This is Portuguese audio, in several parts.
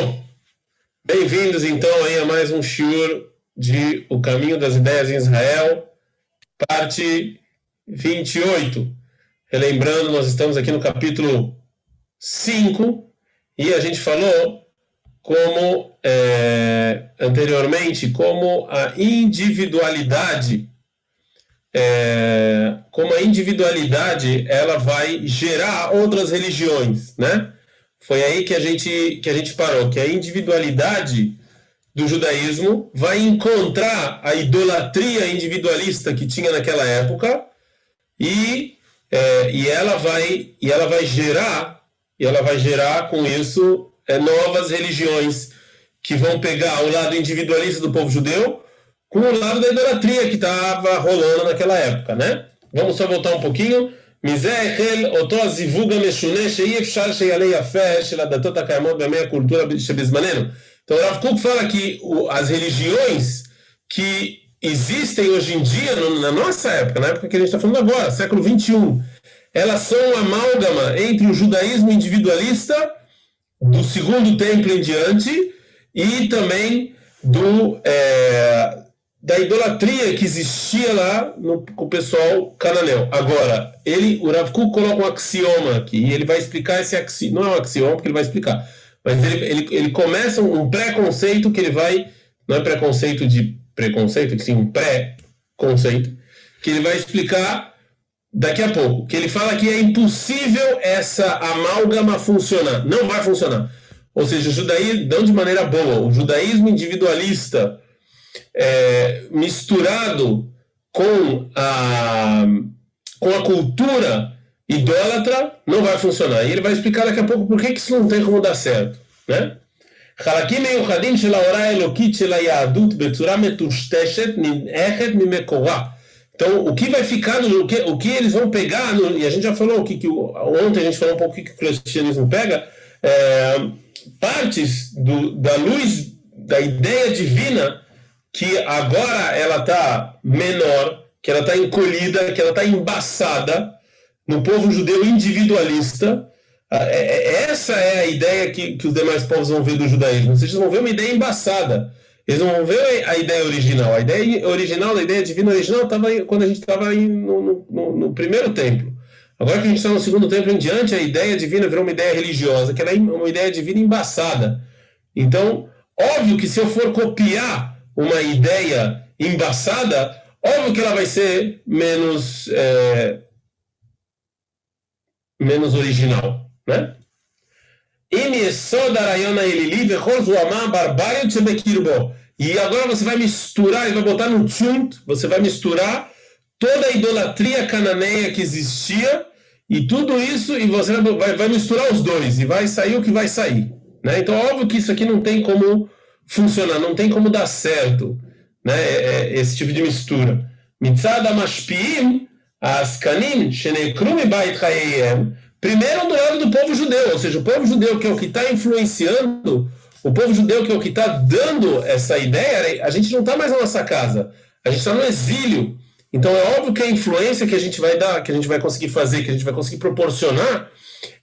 Bom, bem-vindos então aí a mais um shiur de O Caminho das Ideias em Israel, parte 28. Relembrando, nós estamos aqui no capítulo 5 e a gente falou como é, anteriormente, como a individualidade é, como a individualidade ela vai gerar outras religiões, né? Foi aí que a gente que a gente parou, que a individualidade do judaísmo vai encontrar a idolatria individualista que tinha naquela época e é, e ela vai e ela vai gerar e ela vai gerar com isso é, novas religiões que vão pegar o lado individualista do povo judeu com o lado da idolatria que estava rolando naquela época, né? Vamos só voltar um pouquinho. אותו הזיווג המשונה שאי אפשר שיעלה יפה של הדתות הקיימות בימי הקולטורה שבזמננו. Então, Rav Kuk fala que as religiões que existem hoje em dia, na nossa época, na época que a gente está falando agora, século 21, elas são uma amálgama entre o judaísmo individualista do segundo templo em diante e também do, é, da idolatria que existia lá no, com o pessoal cananeu. Agora, ele, o Rav coloca um axioma aqui, e ele vai explicar esse axioma, não é um axioma porque ele vai explicar, mas ele, ele, ele começa um preconceito que ele vai, não é preconceito de preconceito, sim um pré-conceito, que ele vai explicar daqui a pouco, que ele fala que é impossível essa amálgama funcionar, não vai funcionar. Ou seja, o judaísmo, não de maneira boa, o judaísmo individualista, é, misturado com a, com a cultura idólatra, não vai funcionar. E ele vai explicar daqui a pouco por que, que isso não tem como dar certo. Né? חלקים מיוחדים של ההוראה האלוקית של היהדות בצורה מטושטשת נמעכת ממקורה. Então, o que vai ficar, no, o, que, o que eles vão pegar, no, e a gente já falou, o que, que ontem a gente falou um pouco o que, que o cristianismo pega, é, partes do, da luz da ideia divina que agora ela está menor, que ela está encolhida, que ela está embaçada no povo judeu individualista. Ah, é, é, essa é a ideia que, que os demais povos vão ver do judaísmo. Vocês vão ver uma ideia embaçada. Eles não vão ver a ideia original. A ideia original, a ideia divina original, estava quando a gente estava no, no, no, primeiro templo. Agora que a gente está no segundo templo em diante, a ideia divina virou uma ideia religiosa, que ela é uma ideia divina embaçada. Então, óbvio que se eu for copiar uma ideia embaçada, óbvio que ela vai ser menos, é, menos original, né? E agora você vai misturar, e vai botar no tchunt, você vai misturar toda a idolatria cananeia que existia e tudo isso, e você vai, vai misturar os dois, e vai sair o que vai sair. Né? Então, óbvio que isso aqui não tem como funcionar, não tem como dar certo né, é, é, esse tipo de mistura. Mitzad mashpiim askanim shenekrum bait. Primeiro do lado do povo judeu, ou seja, o povo judeu que é o que está influenciando, o povo judeu que é o que está dando essa ideia, a gente não está mais na nossa casa, a gente está no exílio. Então é óbvio que a influência que a gente vai dar, que a gente vai conseguir fazer, que a gente vai conseguir proporcionar,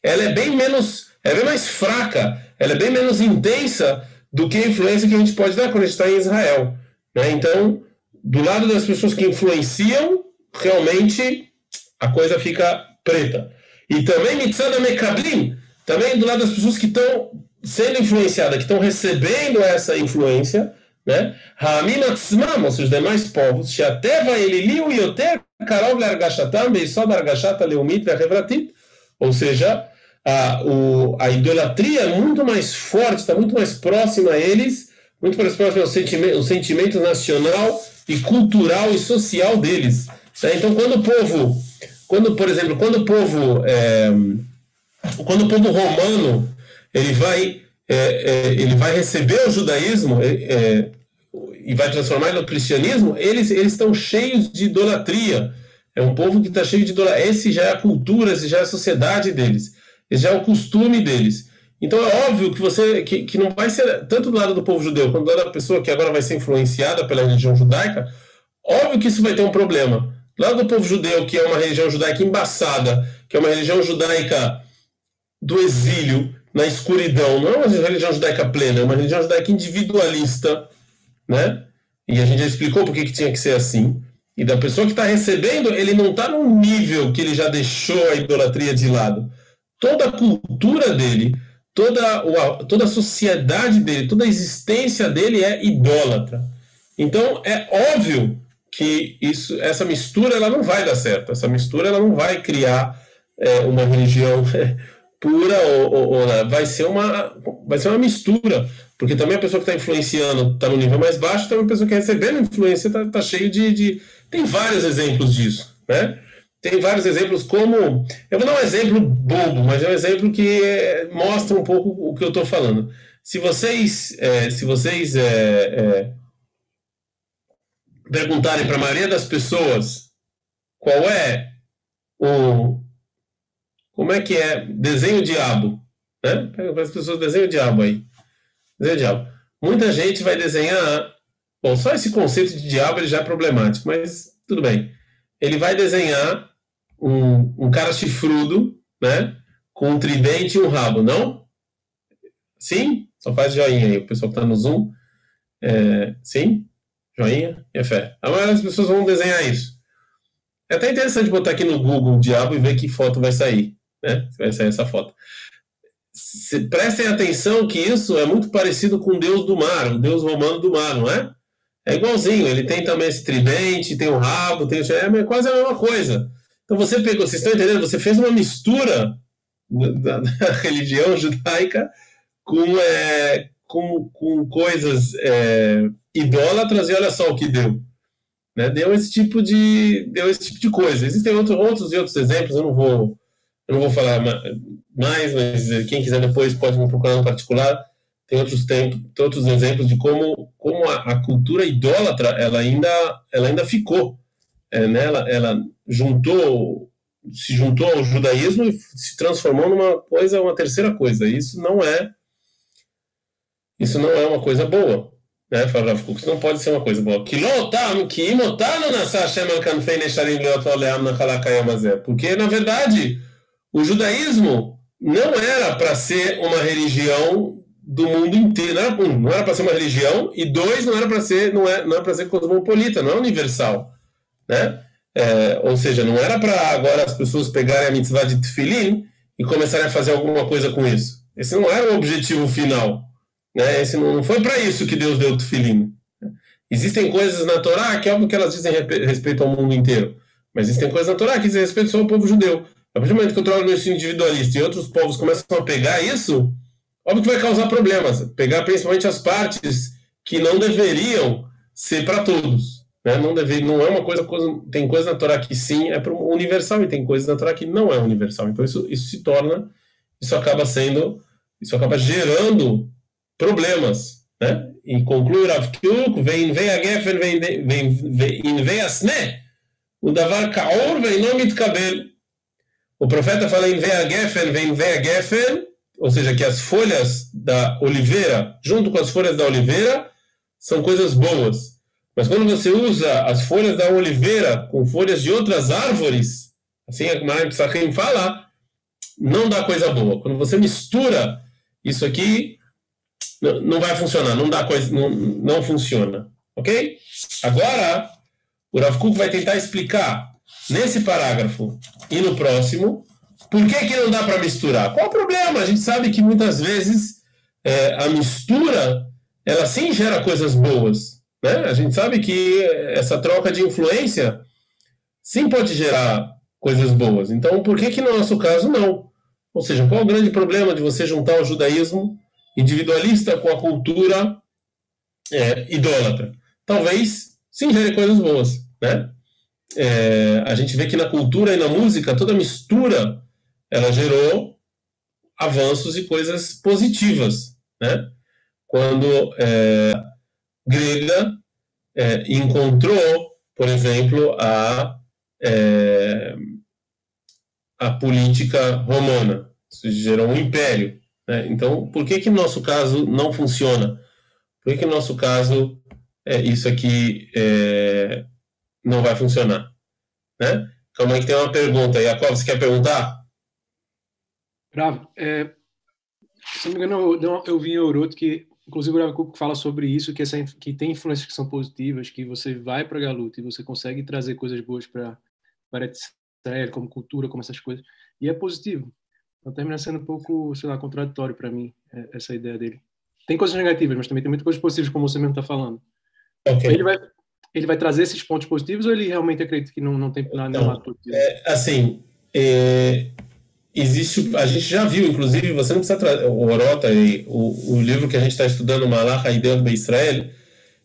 ela é bem menos, é bem mais fraca, ela é bem menos intensa do que a influência que a gente pode dar quando a gente está em Israel. Né? Então, do lado das pessoas que influenciam, realmente a coisa fica preta. E também Mitzana Mekablim, também do lado das pessoas que estão sendo influenciadas, que estão recebendo essa influência, né? Hamim Atzmam, ou seja, os demais povos, Shateva Eliliu Yoter Karov Largashatam Beisod Argashata Leumit ou seja, a, o, a idolatria é muito mais forte, está muito mais próxima a eles, muito mais próxima ao sentimento, sentimento nacional e cultural e social deles. Né? Então, quando o povo, quando, por exemplo, quando o povo, é, quando o povo romano ele vai, é, é, ele vai receber o judaísmo é, é, e vai transformar no cristianismo, eles, eles estão cheios de idolatria. É um povo que está cheio de idolatria. Esse já é a cultura, esse já é a sociedade deles. Esse já é o costume deles. Então é óbvio que você que, que não vai ser tanto do lado do povo judeu quanto do lado da pessoa que agora vai ser influenciada pela religião judaica, óbvio que isso vai ter um problema. Do lado do povo judeu, que é uma religião judaica embaçada, que é uma religião judaica do exílio, na escuridão. Não é uma religião judaica plena, é uma religião judaica individualista, né? E a gente já explicou por que tinha que ser assim. E da pessoa que está recebendo, ele não está num nível que ele já deixou a idolatria de lado. Toda a cultura dele, toda, toda a sociedade dele, toda a existência dele é idólatra. Então é óbvio que isso, essa mistura ela não vai dar certo. Essa mistura ela não vai criar é, uma religião pura ou, ou, ou, vai ser uma vai ser uma mistura porque também a pessoa que está influenciando está no nível mais baixo também a pessoa que está recebendo influência está tá cheio de, de, tem vários exemplos disso né tem vários exemplos como eu vou dar um exemplo bobo mas é um exemplo que é, mostra um pouco o que eu estou falando se vocês é, se vocês é, perguntarem para a maioria das pessoas qual é o como é que é desenho diabo? Né? Pega para as pessoas desenho diabo aí. Desenho diabo. Muita gente vai desenhar. Bom, só esse conceito de diabo ele já é problemático, mas tudo bem. Ele vai desenhar um, um cara chifrudo, né? Com um tridente e um rabo, não? Sim? Só faz joinha aí, o pessoal que está no Zoom. É, sim? Joinha e é fé. A maioria das pessoas vão desenhar isso. É até interessante botar aqui no Google diabo e ver que foto vai sair né? Vai sair essa foto. Se, prestem atenção que isso é muito parecido com o deus do mar, o deus romano do mar, não é? É igualzinho, ele tem também esse tridente, tem o rabo, tem é quase a mesma coisa. Então você pegou, vocês estão entendendo? Você fez uma mistura da, da religião judaica com, é, com, com coisas é, idólatras e olha só o que deu. Né? Deu esse tipo de deu esse tipo de coisa. Existem outro, outros e outros exemplos, eu não vou eu não vou falar mais, mas quem quiser depois pode me procurar no particular. Tem outros tempos, tem outros exemplos de como, como a, a, cultura idólatra ela ainda, ela ainda ficou. É, né? ela, ela juntou, se juntou ao judaísmo e se transformou numa coisa, uma terceira coisa. Isso não é, isso não é uma coisa boa. Né? Fala não pode ser uma coisa boa. Porque, na verdade, o judaísmo não era para ser uma religião do mundo inteiro. Não era, um, não era para ser uma religião, e dois, não era para ser, não é, não era para ser cosmopolita, não é universal. Né? É, ou seja, não era para agora as pessoas pegarem a mitzvah de tefilin e começarem a fazer alguma coisa com isso. Esse não era o objetivo final. Né? Esse não, não foi para isso que Deus deu o tefilin. Existem coisas na Torá que é óbvio que elas dizem respeito ao mundo inteiro. Mas existem coisas na Torá que dizem respeito só ao povo judeu. A partir do momento que eu trabalho no individualista e outros povos começam a pegar isso, óbvio que vai causar problemas. Pegar principalmente as partes que não deveriam ser para todos. Né? Não, deve, não é uma coisa, coisa. Tem coisa na Torá que sim é universal e tem coisas na Torá que não é universal. Então isso, isso se torna. Isso acaba sendo. Isso acaba gerando problemas. Né? E conclui Rav Kuk, vem vem a Geffen, vem vem vem a Sne, o Davar Kaor vem não mitkabel. O profeta fala em Vea Gefen, vem Vea Gefen, ou seja, que as folhas da oliveira, junto com as folhas da oliveira, são coisas boas. Mas quando você usa as folhas da oliveira com folhas de outras árvores, assim a Marim Psachim fala, não dá coisa boa. Quando você mistura isso aqui, não vai funcionar, não dá coisa, não, não funciona. Ok? Agora, o Rav Kuk vai tentar explicar nesse parágrafo e no próximo, por que, que não dá para misturar? Qual o problema? A gente sabe que muitas vezes é, a mistura ela sim gera coisas boas. Né? A gente sabe que essa troca de influência sim pode gerar coisas boas. Então, por que, que no nosso caso não? Ou seja, qual o grande problema de você juntar o judaísmo individualista com a cultura é, idólatra? Talvez sim gere coisas boas. Né? é, a gente vê que na cultura e na música, toda mistura, ela gerou avanços e coisas positivas, né? Quando é, Grega é, encontrou, por exemplo, a, é, a política romana, isso gerou um império. Né? Então, por que que no nosso caso não funciona? Por que que no nosso caso é, isso aqui é, não vai funcionar. Né? Calma aí que tem uma pergunta. Jacob, você quer perguntar? Pra, é, Se não me engano, eu, eu vi em Oroto que, inclusive, o Rav fala sobre isso, que, essa, que tem influências que são positivas, que você vai para Galuta e você consegue trazer coisas boas para Israel, como cultura, como essas coisas, e é positivo. Então termina sendo um pouco, sei lá, contraditório para mim, é, essa ideia dele. Tem coisas negativas, mas também tem muitas coisas positivas, como você mesmo está falando. Okay. Ele, vai, ele vai trazer esses pontos positivos ou ele realmente acredita que não, não tem nada então, é, Assim, é, existe, a gente já viu, inclusive, você não precisa trazer, o Orota, o, o livro que a gente está estudando, Malach Haideu de Israel,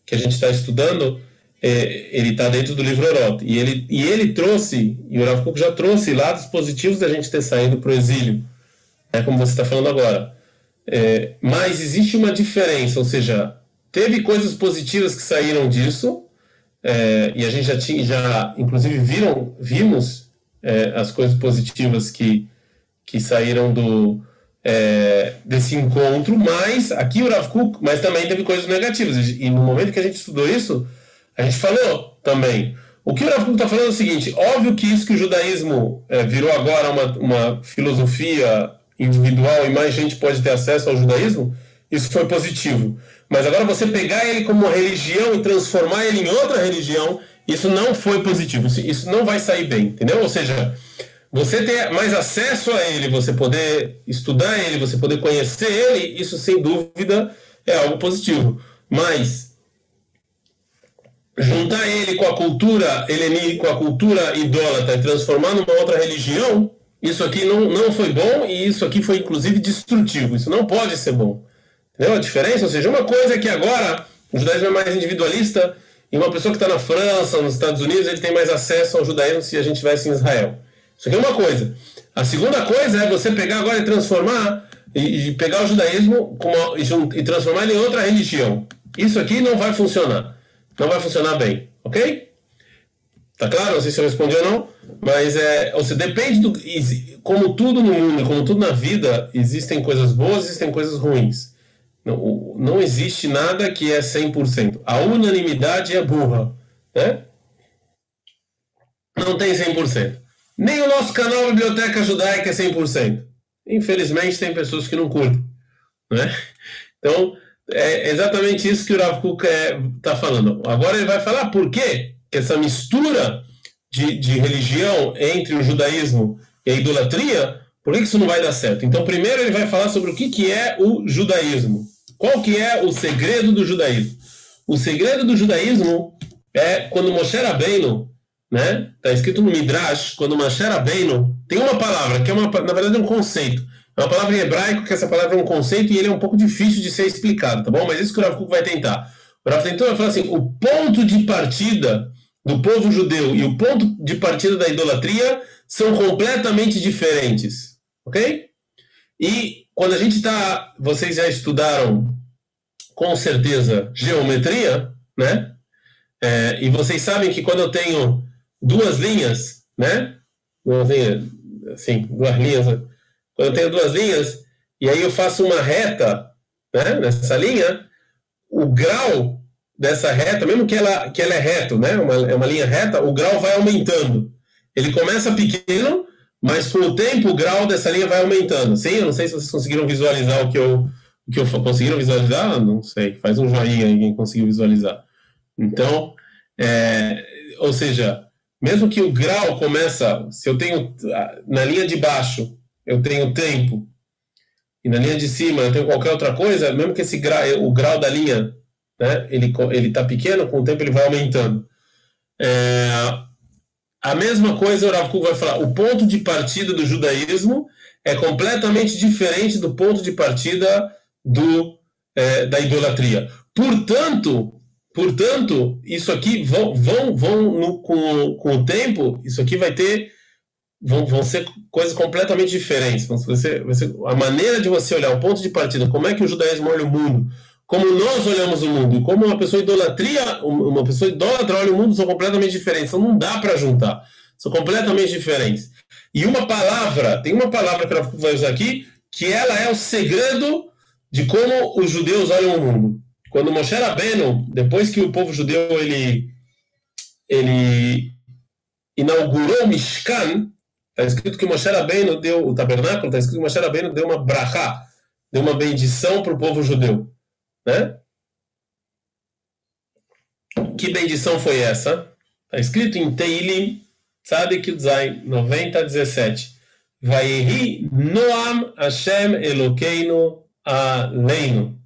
que a gente está estudando, é, ele está dentro do livro Orota. E ele, e ele trouxe, e o Rav já trouxe lados positivos da gente ter saído para o exílio, é como você está falando agora. É, mas existe uma diferença, ou seja, teve coisas positivas que saíram disso, é, e a gente já tinha, já, inclusive, viram, vimos é, as coisas positivas que, que saíram do, é, desse encontro, mas aqui o Rav Kuk, mas também teve coisas negativas. E no momento que a gente estudou isso, a gente falou também. O que o Rav Kuk está falando é o seguinte: óbvio que isso que o judaísmo é, virou agora uma, uma filosofia individual e mais gente pode ter acesso ao judaísmo, isso foi positivo. Mas agora você pegar ele como religião e transformar ele em outra religião, isso não foi positivo. Isso não vai sair bem, entendeu? Ou seja, você ter mais acesso a ele, você poder estudar ele, você poder conhecer ele, isso sem dúvida é algo positivo. Mas juntar ele com a cultura helenística, com a cultura idólatra e transformar numa outra religião, isso aqui não, não foi bom e isso aqui foi inclusive destrutivo. Isso não pode ser bom. Entendeu a diferença? Ou seja, uma coisa é que agora o judaísmo é mais individualista e uma pessoa que está na França, nos Estados Unidos, ele tem mais acesso ao judaísmo se a gente estivesse em Israel. Isso aqui é uma coisa. A segunda coisa é você pegar agora e transformar, e, e pegar o judaísmo e, e transformar ele em outra religião. Isso aqui não vai funcionar. Não vai funcionar bem, ok? Tá claro? Não sei se eu respondi ou não, mas é, ou seja, depende do. Como tudo no mundo, como tudo na vida, existem coisas boas, existem coisas ruins. Não, não existe nada que é 100%. A unanimidade é burra. Né? Não tem 100%. Nem o nosso canal Biblioteca Judaica é 100%. Infelizmente, tem pessoas que não curtem. Né? Então, é exatamente isso que o Rav Kuk está é, falando. Agora ele vai falar por quê que essa mistura de, de religião entre o judaísmo e a idolatria, por que isso não vai dar certo? Então, primeiro ele vai falar sobre o que, que é o judaísmo. Qual que é o segredo do judaísmo? O segredo do judaísmo é quando Moshe Rabbeinu, né? Está escrito no Midrash, quando Moshe Rabbeinu tem uma palavra que é uma, na verdade é um conceito. É uma palavra em hebraico que essa palavra é um conceito e ele é um pouco difícil de ser explicado, tá bom? Mas isso que o Rav Kuk vai tentar. O Rav tentou falar assim: o ponto de partida do povo judeu e o ponto de partida da idolatria são completamente diferentes, ok? E quando a gente está, vocês já estudaram com certeza geometria, né? É, e vocês sabem que quando eu tenho duas linhas, né? Duas linhas, assim, duas linhas. Quando eu tenho duas linhas e aí eu faço uma reta, né? Nessa linha, o grau dessa reta, mesmo que ela, que ela é reto, né? Uma, é uma linha reta, o grau vai aumentando. Ele começa pequeno mas com o tempo o grau dessa linha vai aumentando. Sim, eu não sei se vocês conseguiram visualizar o que eu, o que eu conseguiram visualizar, não sei, faz um joinha aí quem conseguiu visualizar. Então, é, ou seja, mesmo que o grau começa, se eu tenho na linha de baixo eu tenho tempo e na linha de cima eu tenho qualquer outra coisa, mesmo que esse grau, o grau da linha, né, ele ele está pequeno, com o tempo ele vai aumentando. É, a mesma coisa o Rav Kuk vai falar. O ponto de partida do judaísmo é completamente diferente do ponto de partida do, é, da idolatria. Portanto, portanto, isso aqui vão, vão, vão no, com, com o tempo, isso aqui vai ter vão, vão ser coisas completamente diferentes. Você, a maneira de você olhar o ponto de partida, como é que o judaísmo olha o mundo, como nós olhamos o mundo como uma pessoa idolatria, uma pessoa idólatra olha o mundo são completamente diferentes. Então não dá para juntar. São completamente diferentes. E uma palavra, tem uma palavra que ela vai usar aqui, que ela é o segredo de como os judeus olham o mundo. Quando Moshe Rabbeinu, depois que o povo judeu ele ele inaugurou o Mishkan, está escrito que Moshe Rabbeinu deu o tabernáculo, está escrito que Moshe Rabbeinu deu uma brachá, deu uma bendição para o povo judeu, né? Que bendição foi essa? Está escrito em Teilim, Tzadik Zain, 90 a 17. Vaihi Noam Hashem Elokeinu Aleinu.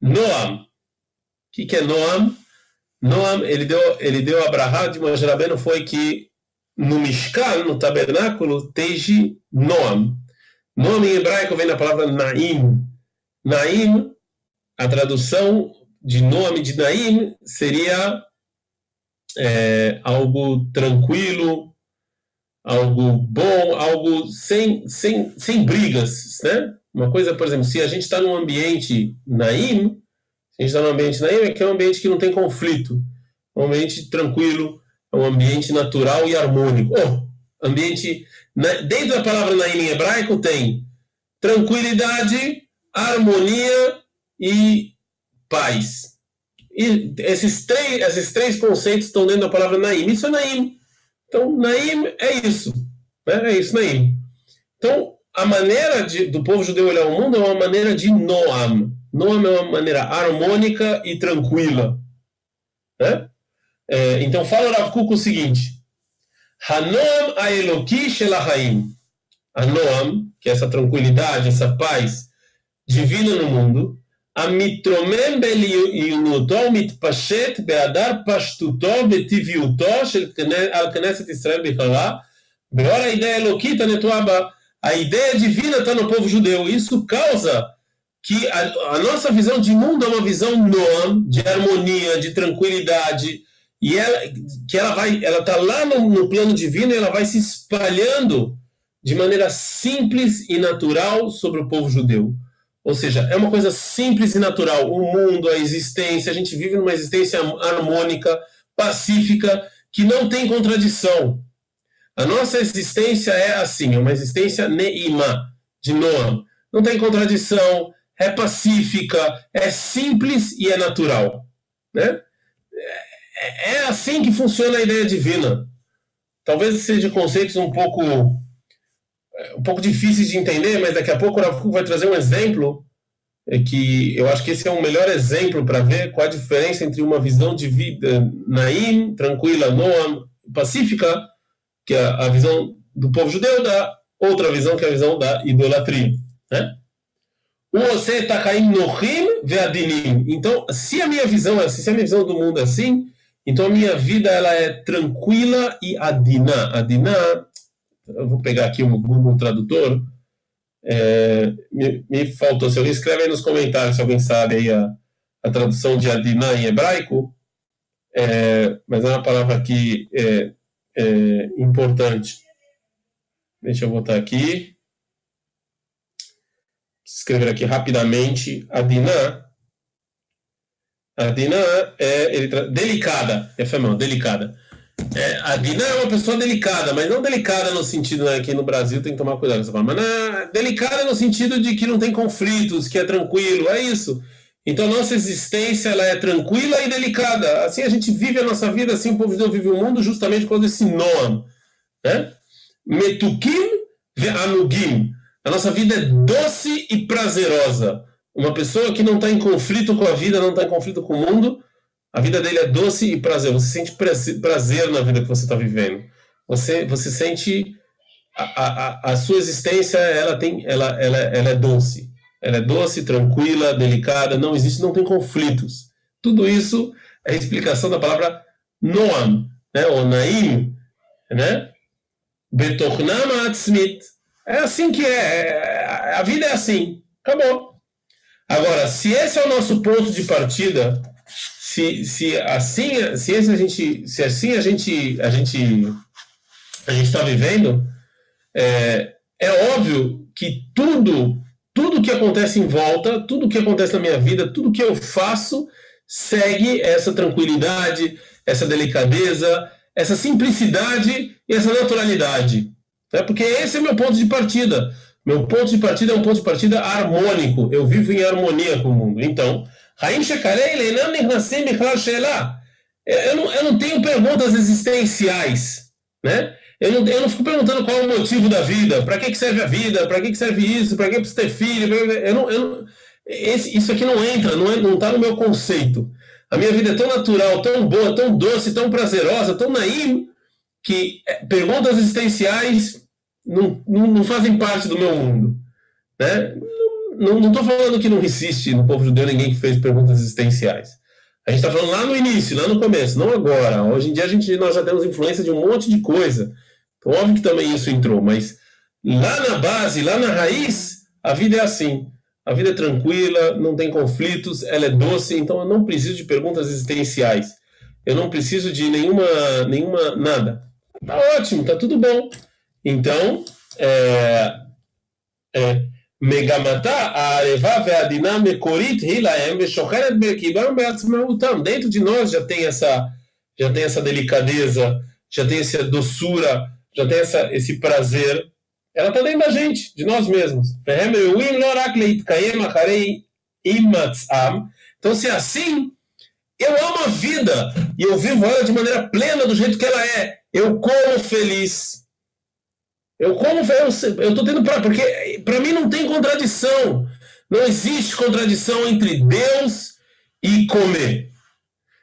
Noam. O que, que é Noam? Noam, ele deu, ele deu a Abraha de Moshe Rabbeinu foi que no Mishkan, no tabernáculo, teje Noam. Noam em hebraico vem da palavra Naim. Naim, a tradução de nome de Naim seria é, algo tranquilo, algo bom, algo sem, sem, sem brigas, né? Uma coisa, por exemplo, se a gente está num ambiente naim, se a gente está num ambiente naim, é que é um ambiente que não tem conflito, um ambiente tranquilo, é um ambiente natural e harmônico. Oh, ambiente, dentro da palavra naim em hebraico tem tranquilidade, harmonia e paz. E esses três, esses três conceitos estão dentro da palavra naim. Isso é naim. Então, Naim é isso. Né? É isso, Naim. Então, a maneira de, do povo judeu olhar o mundo é uma maneira de Noam. Noam é uma maneira harmônica e tranquila. Né? É, então, fala o Rav Kuk o seguinte: Hanoam Aeloki Shelahaim. A Noam, que é essa tranquilidade, essa paz divina no mundo, המתרומם בעליונותו ומתפשט בהדר פשטותו וטבעיותו של, על כנסת ישראל בכללה, לאור האידאה האלוקית הנטועה בה. A ideia divina está no povo judeu. Isso causa que a, a, nossa visão de mundo é uma visão noam, de harmonia, de tranquilidade, e ela, que ela vai, ela está lá no, no plano divino e ela vai se espalhando de maneira simples e natural sobre o povo judeu. Ou seja, é uma coisa simples e natural. O mundo, a existência, a gente vive numa existência harmônica, pacífica, que não tem contradição. A nossa existência é assim, é uma existência neima, de Noam. Não tem contradição, é pacífica, é simples e é natural. Né? É, é assim que funciona a ideia divina. Talvez seja conceitos um pouco um pouco difíceis de entender, mas daqui a pouco o Rav vai trazer um exemplo é que eu acho que esse é um melhor exemplo para ver qual a diferença entre uma visão de vida naim, tranquila, noam, pacífica, que é a visão do povo judeu, da outra visão que é a visão da idolatria, né? Você takaim nohim veadinim. Então, se a minha visão é assim, se a minha visão do mundo é assim, então a minha vida ela é tranquila e adina. Adina eu vou pegar aqui o Google Tradutor, é, me, me, faltou, se alguém escreve aí nos comentários, se alguém sabe aí a, a tradução de Adinã em hebraico, é, mas é uma palavra aqui é, é, importante. Deixa eu botar aqui. Escrever aqui rapidamente. Adinã. Adinã é ele, delicada. É femão, delicada. É, a Dina é uma pessoa delicada, mas não delicada no sentido né, que no Brasil tem que tomar cuidado com essa palavra, mas na, delicada no sentido de que não tem conflitos, que é tranquilo, é isso. Então nossa existência ela é tranquila e delicada. Assim a gente vive a nossa vida, assim o povo de Deus vive o mundo justamente por causa desse Noam. Né? Metukim ve'anugim. A nossa vida é doce e prazerosa. Uma pessoa que não está em conflito com a vida, não está em conflito com o mundo, a vida dele é doce e prazer. Você sente prazer na vida que você está vivendo. Você, você sente a, a, a sua existência, ela tem, ela, ela, ela é doce. Ela é doce, tranquila, delicada. Não existe, não tem conflitos. Tudo isso é a explicação da palavra Noam, né? Ou Naim, né? Betornam atzmit. É assim que é. é. A vida é assim. Acabou. Agora, se esse é o nosso ponto de partida, se, se assim, se esse a gente, se assim a gente, a gente, a gente está vivendo, é, é óbvio que tudo, tudo que acontece em volta, tudo que acontece na minha vida, tudo que eu faço segue essa tranquilidade, essa delicadeza, essa simplicidade e essa naturalidade. Né? Porque esse é o meu ponto de partida. Meu ponto de partida é um ponto de partida harmônico. Eu vivo em harmonia com o mundo. Então, Shelah. Eu não, eu não tenho perguntas existenciais. Né? Eu não, eu não fico perguntando qual é o motivo da vida, para que, que serve a vida, para que, que serve isso, para que precisa ter filho. Eu não, eu não, esse, isso aqui não entra, não está é, não tá no meu conceito. A minha vida é tão natural, tão boa, tão doce, tão prazerosa, tão naim, que é, perguntas existenciais não, não, não fazem parte do meu mundo. Né? Não estou falando que não existe no povo judeu ninguém que fez perguntas existenciais. A gente está falando lá no início, lá no começo, não agora. Hoje em dia a gente, nós já temos influência de um monte de coisa. Óbvio que também isso entrou, mas lá na base, lá na raiz, a vida é assim. A vida é tranquila, não tem conflitos, ela é doce, então eu não preciso de perguntas existenciais. Eu não preciso de nenhuma, nenhuma nada. Tá ótimo, tá tudo bom. Então, é, é, Megamata, a mekorit hilaem. Dentro de nós já tem essa já tem essa delicadeza, já tem essa doçura, já tem essa, esse prazer ela está dentro da gente, de nós mesmos. Então, se é assim, eu amo a vida e eu vivo ela de maneira plena, do jeito que ela é. Eu como feliz. Eu como eu estou tendo porque para mim não tem contradição. Não existe contradição entre Deus e comer.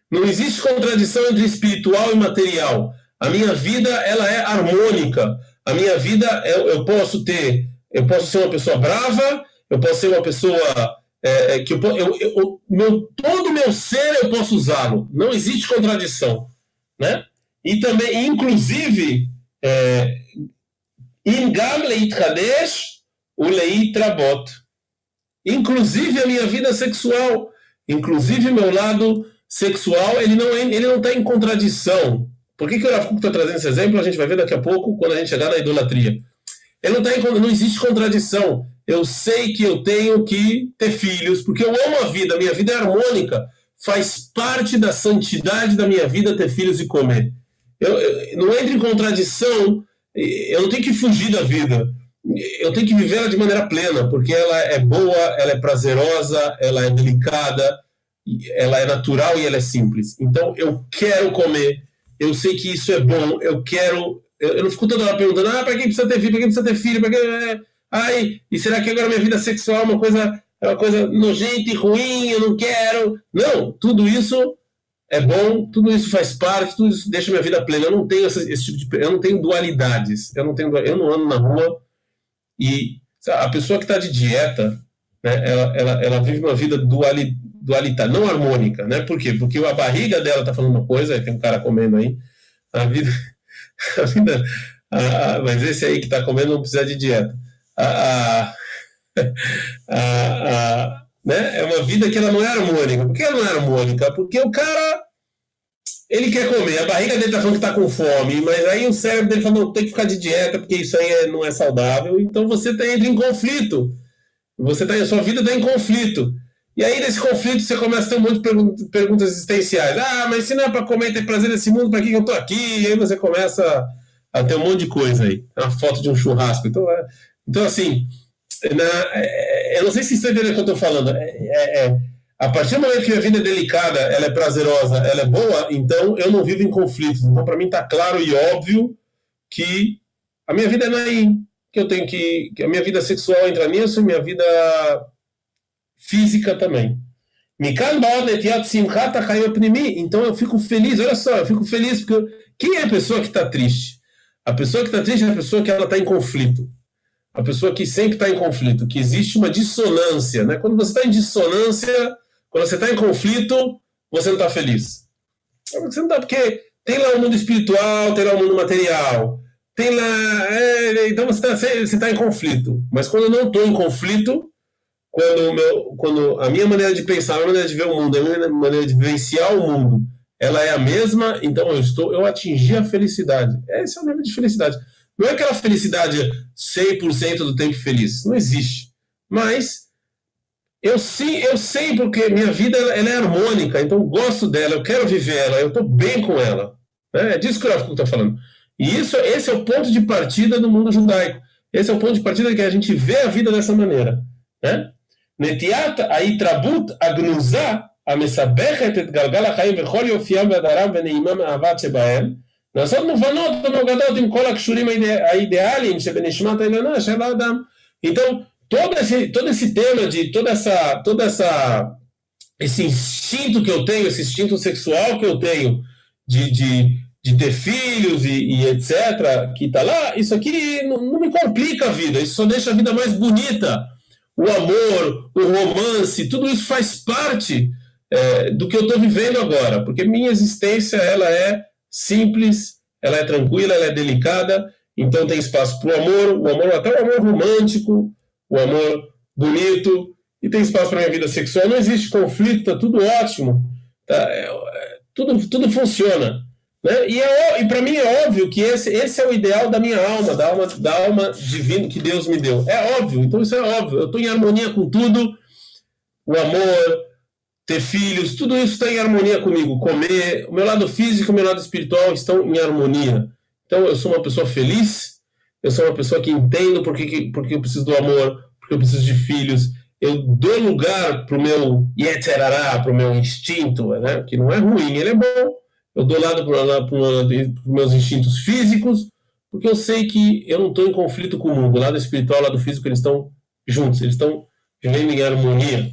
Não existe contradição entre espiritual e material. A minha vida ela é harmônica a minha vida eu, eu posso ter, eu posso ser uma pessoa brava, eu posso ser uma pessoa é, é que eu, eu, eu, meu, todo o meu ser eu posso usá-lo. Não existe contradição, né? E também, inclusive, é, o. Inclusive a minha vida sexual, inclusive meu lado sexual, ele não ele não está em contradição por que, que o Rav está trazendo esse exemplo? A gente vai ver daqui a pouco, quando a gente chegar na idolatria. Ele não, tá não existe contradição. Eu sei que eu tenho que ter filhos, porque eu amo a vida, minha vida é harmônica. Faz parte da santidade da minha vida ter filhos e comer. Eu, eu, não entra em contradição, eu não tenho que fugir da vida. Eu tenho que viver ela de maneira plena, porque ela é boa, ela é prazerosa, ela é delicada, ela é natural e ela é simples. Então eu quero comer, eu sei que isso é bom, eu quero. Eu, eu não fico toda hora perguntando, ah, para quem precisa ter filho, para quem precisa ter filho, para quem. É, ai, e será que agora minha vida sexual é uma coisa, é uma coisa nojenta e ruim, eu não quero. Não, tudo isso é bom, tudo isso faz parte, tudo isso deixa minha vida plena. Eu não tenho esse, esse tipo de. Eu não tenho dualidades. Eu não tenho eu não ando na rua e a pessoa que está de dieta, né, ela, ela, ela vive uma vida dualidade dualidade, não harmônica, né? Por quê? Porque a barriga dela está falando uma coisa, tem um cara comendo aí, a vida, a vida, a, a, mas esse aí que está comendo não precisa de dieta. A, né? É uma vida que ela não é harmônica. Por que ela não é harmônica? Porque o cara ele quer comer, a barriga dele está falando que está com fome, mas aí o cérebro dele não, tem que ficar de dieta, porque isso aí é, não é saudável. Então você tá, entra em conflito. Você tá, a sua vida está em conflito. E aí, nesse conflito, você começa a ter um monte de perguntas existenciais. Ah, mas se não é para comer ter prazer nesse mundo, para que eu estou aqui? E aí você começa a ter um monte de coisa aí. Uma foto de um churrasco. Então, é, então assim, na, é, eu não sei se você entendeu o que eu estou falando. É, é, é, a partir do momento que a vida é delicada, ela é prazerosa, ela é boa, então eu não vivo em conflitos. Então, para mim, está claro e óbvio que a minha vida é aí. Que eu tenho que. que a minha vida sexual entra nisso, minha vida física também. Então eu fico feliz, olha só, eu fico feliz porque quem é a pessoa que está triste? A pessoa que está triste é a pessoa que ela está em conflito. A pessoa que sempre está em conflito, que existe uma dissonância. Né? Quando você está em dissonância, quando você está em conflito, você não está feliz. Você não está, porque tem lá o mundo espiritual, tem lá o mundo material, tem lá. É, então você está tá em conflito. Mas quando eu não estou em conflito, quando, meu, quando a minha maneira de pensar, a minha maneira de ver o mundo, a minha maneira de vivenciar o mundo, ela é a mesma, então eu estou, eu atingi a felicidade. Esse é o nível de felicidade. Não é aquela felicidade 100% do tempo feliz, não existe. Mas eu sim, eu sei porque minha vida ela é harmônica, então eu gosto dela, eu quero viver ela, eu estou bem com ela. Né? É disso que eu estou falando. E isso, esse é o ponto de partida do mundo judaico. Esse é o ponto de partida que a gente vê a vida dessa maneira. Né? נטיית ההתרבות הגנוזה המסבכת את גלגל החיים וכל יופיים והדרם ונעימה מהאבד שבהם, לעשות מובנות ומוגדות עם כל הקשורים האידיאליים שבנשמת העליונה של האדם. Então, todo esse, todo esse tema de toda essa, toda essa, esse instinto que eu tenho, esse instinto sexual que eu tenho de, de, de ter filhos e, e etc., que está lá, isso aqui não, não, me complica a vida, isso só deixa a vida mais bonita. o amor, o romance, tudo isso faz parte é, do que eu estou vivendo agora, porque minha existência ela é simples, ela é tranquila, ela é delicada, então tem espaço para o amor, o amor até o amor romântico, o amor bonito, e tem espaço para minha vida sexual. Não existe conflito, está tudo ótimo, tá, é, é, tudo, tudo funciona. Né? E, é, e para mim é óbvio que esse, esse é o ideal da minha alma, da alma, da alma divina que Deus me deu. É óbvio, então isso é óbvio. Eu estou em harmonia com tudo, o amor, ter filhos, tudo isso está em harmonia comigo. Comer, o meu lado físico e o meu lado espiritual estão em harmonia. Então eu sou uma pessoa feliz, eu sou uma pessoa que entendo porque, porque eu preciso do amor, porque eu preciso de filhos. Eu dou lugar para o meu yetzerará, para o meu instinto, né? que não é ruim, ele é bom eu dou lado para os meus instintos físicos, porque eu sei que eu não estou em conflito com o mundo. O lado espiritual, o lado físico, eles estão juntos, eles estão vivendo em harmonia.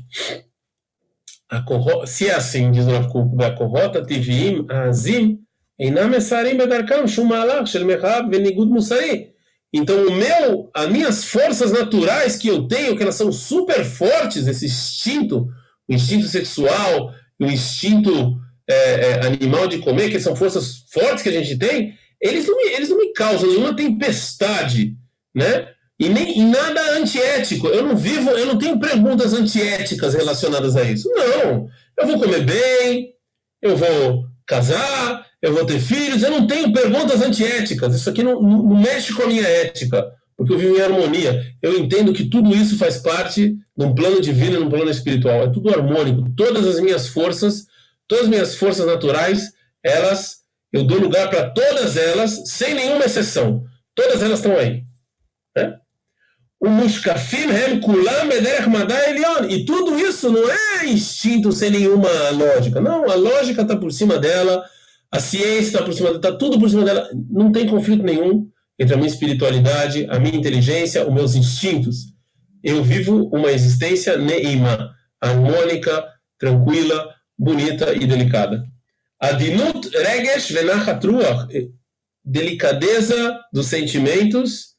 Corro... Se é assim, diz o Kuk, a corrota tivim azim, einam esarim bedarkam shumalach shel mechab venigud musari. Então, o meu, as minhas forças naturais que eu tenho, que elas são super fortes, esse instinto, o instinto sexual, o instinto é, é, animal de comer, que são forças fortes que a gente tem, eles não me, eles não me causam nenhuma tempestade, né? E, nem, e nada antiético. Eu não vivo, eu não tenho perguntas antiéticas relacionadas a isso. Não. Eu vou comer bem, eu vou casar, eu vou ter filhos, eu não tenho perguntas antiéticas. Isso aqui não, não mexe com a minha ética, porque eu vivo em harmonia. Eu entendo que tudo isso faz parte de um plano divino, de um plano espiritual. É tudo harmônico. Todas as minhas forças, todas as minhas forças naturais, elas, eu dou lugar para todas elas, sem nenhuma exceção. Todas elas estão aí. Né? o Mushkafim Hem Kulam Bederech Madai Elion. E tudo isso não é instinto sem nenhuma lógica. Não, a lógica está por cima dela, a ciência está por cima dela, está tudo por cima dela. Não tem conflito nenhum entre a minha espiritualidade, a minha inteligência, os meus instintos. Eu vivo uma existência neima, harmônica, tranquila, bonita e delicada. Adinut Regesh Venachat delicadeza dos sentimentos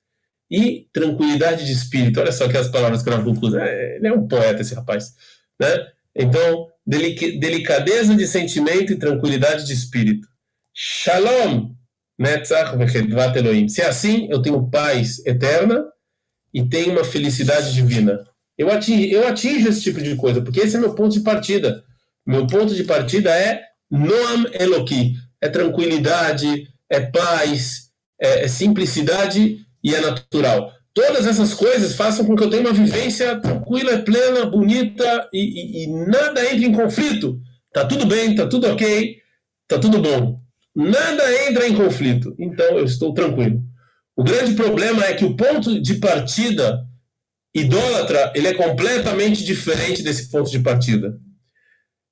e tranquilidade de espírito. Olha só que as palavras que usa. É, ele é um poeta, esse rapaz. Né? Então, delicadeza de sentimento e tranquilidade de espírito. Shalom, Netzach vechedvat Elohim. Se é assim, eu tenho paz eterna e tenho uma felicidade divina. Eu atingo, eu atingo esse tipo de coisa, porque esse é meu ponto de partida. Meu ponto de partida é Noam Eloki. É tranquilidade, é paz, é, é simplicidade e é natural. Todas essas coisas façam com que eu tenha uma vivência tranquila, plena, bonita e, e, e nada entre em conflito. Tá tudo bem, tá tudo ok, tá tudo bom. Nada entra em conflito. Então eu estou tranquilo. O grande problema é que o ponto de partida idólatra ele é completamente diferente desse ponto de partida.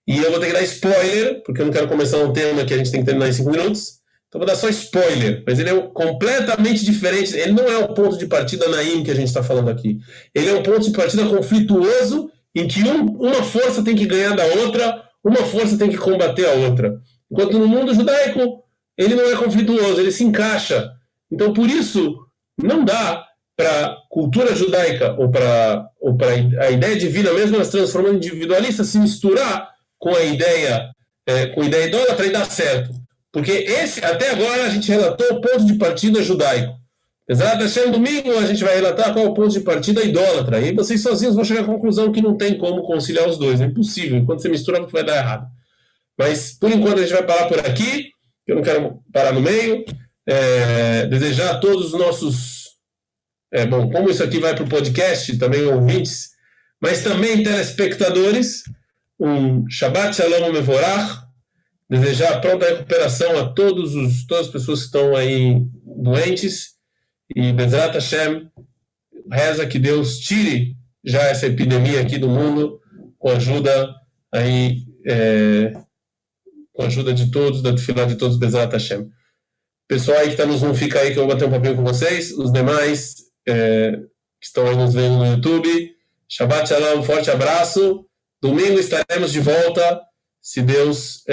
E eu vou ter que dar spoiler, porque eu não quero começar um tema que a gente tem que terminar em cinco minutos. Então vou dar só spoiler, mas ele é completamente diferente. Ele não é o ponto de partida naim que a gente está falando aqui. Ele é um ponto de partida conflituoso em que um, uma força tem que ganhar da outra, uma força tem que combater a outra. Enquanto no mundo judaico ele não é conflituoso, ele se encaixa. Então por isso não dá para cultura judaica ou para ou a ideia divina mesmo se transformando em individualista se misturar com a ideia é, com a ideia idólatra e dar certo. Porque esse, até agora a gente relatou o ponto de partida judaico. Ser um domingo, a gente vai relatar qual é o ponto de partida idólatra. E vocês sozinhos vão chegar à conclusão que não tem como conciliar os dois. É impossível. Enquanto você mistura, vai dar errado. Mas, por enquanto, a gente vai parar por aqui. Eu não quero parar no meio. É, desejar a todos os nossos. É, bom, como isso aqui vai para o podcast, também ouvintes, mas também telespectadores, um Shabbat Shalom Mevorach desejar pronta recuperação a todos os, todas as pessoas que estão aí doentes e Bezrat Hashem reza que Deus tire já essa epidemia aqui do mundo com ajuda aí é, com ajuda de todos, da fila de todos Bezrat Hashem. Pessoal aí que está no Zoom, fica aí que eu vou bater um papinho com vocês. Os demais é, que estão aí nos vendo no YouTube. Shabbat Shalom, um forte abraço. Domingo estaremos de volta, se Deus